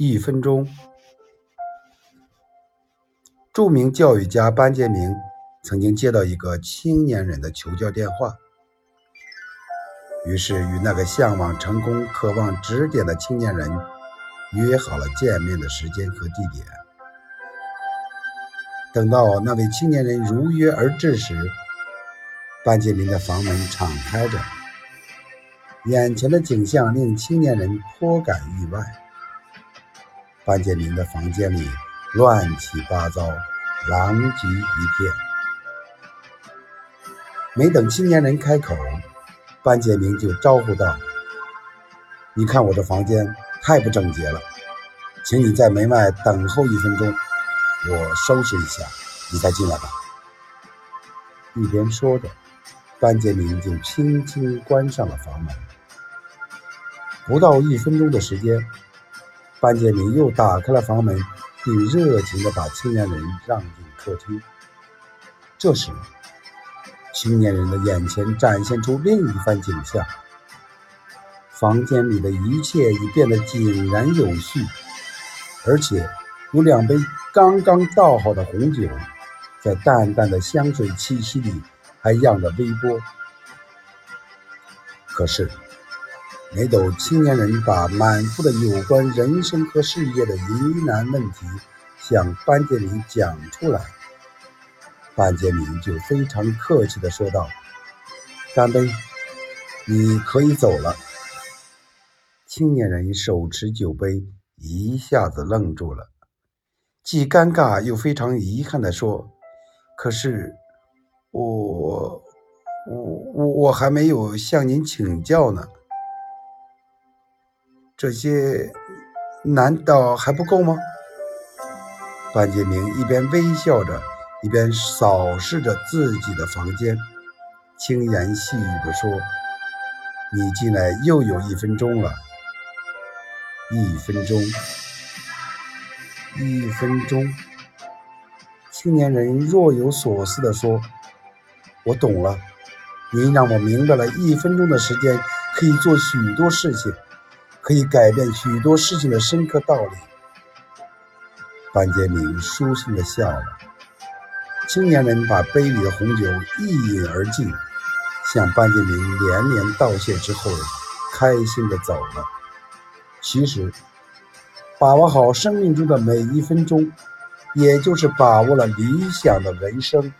一分钟。著名教育家班杰明曾经接到一个青年人的求教电话，于是与那个向往成功、渴望指点的青年人约好了见面的时间和地点。等到那位青年人如约而至时，班杰明的房门敞开着，眼前的景象令青年人颇感意外。班杰明的房间里乱七八糟，狼藉一片。没等青年人开口，班杰明就招呼道：“你看我的房间太不整洁了，请你在门外等候一分钟，我收拾一下，你再进来吧。”一边说着。班杰明就轻轻关上了房门。不到一分钟的时间，班杰明又打开了房门，并热情地把青年人让进客厅。这时，青年人的眼前展现出另一番景象：房间里的一切已变得井然有序，而且有两杯刚刚倒好的红酒，在淡淡的香水气息里。还漾着微波。可是，没等青年人把满腹的有关人生和事业的疑难问题向班杰明讲出来，班杰明就非常客气地说道：“干杯，你可以走了。”青年人手持酒杯，一下子愣住了，既尴尬又非常遗憾地说：“可是。”我我我我还没有向您请教呢，这些难道还不够吗？班杰明一边微笑着，一边扫视着自己的房间，轻言细语地说：“你进来又有一分钟了，一分钟，一分钟。”青年人若有所思地说。我懂了，您让我明白了，一分钟的时间可以做许多事情，可以改变许多事情的深刻道理。班杰明舒心地笑了。青年人把杯里的红酒一饮而尽，向班杰明连连道谢之后，开心地走了。其实，把握好生命中的每一分钟，也就是把握了理想的人生。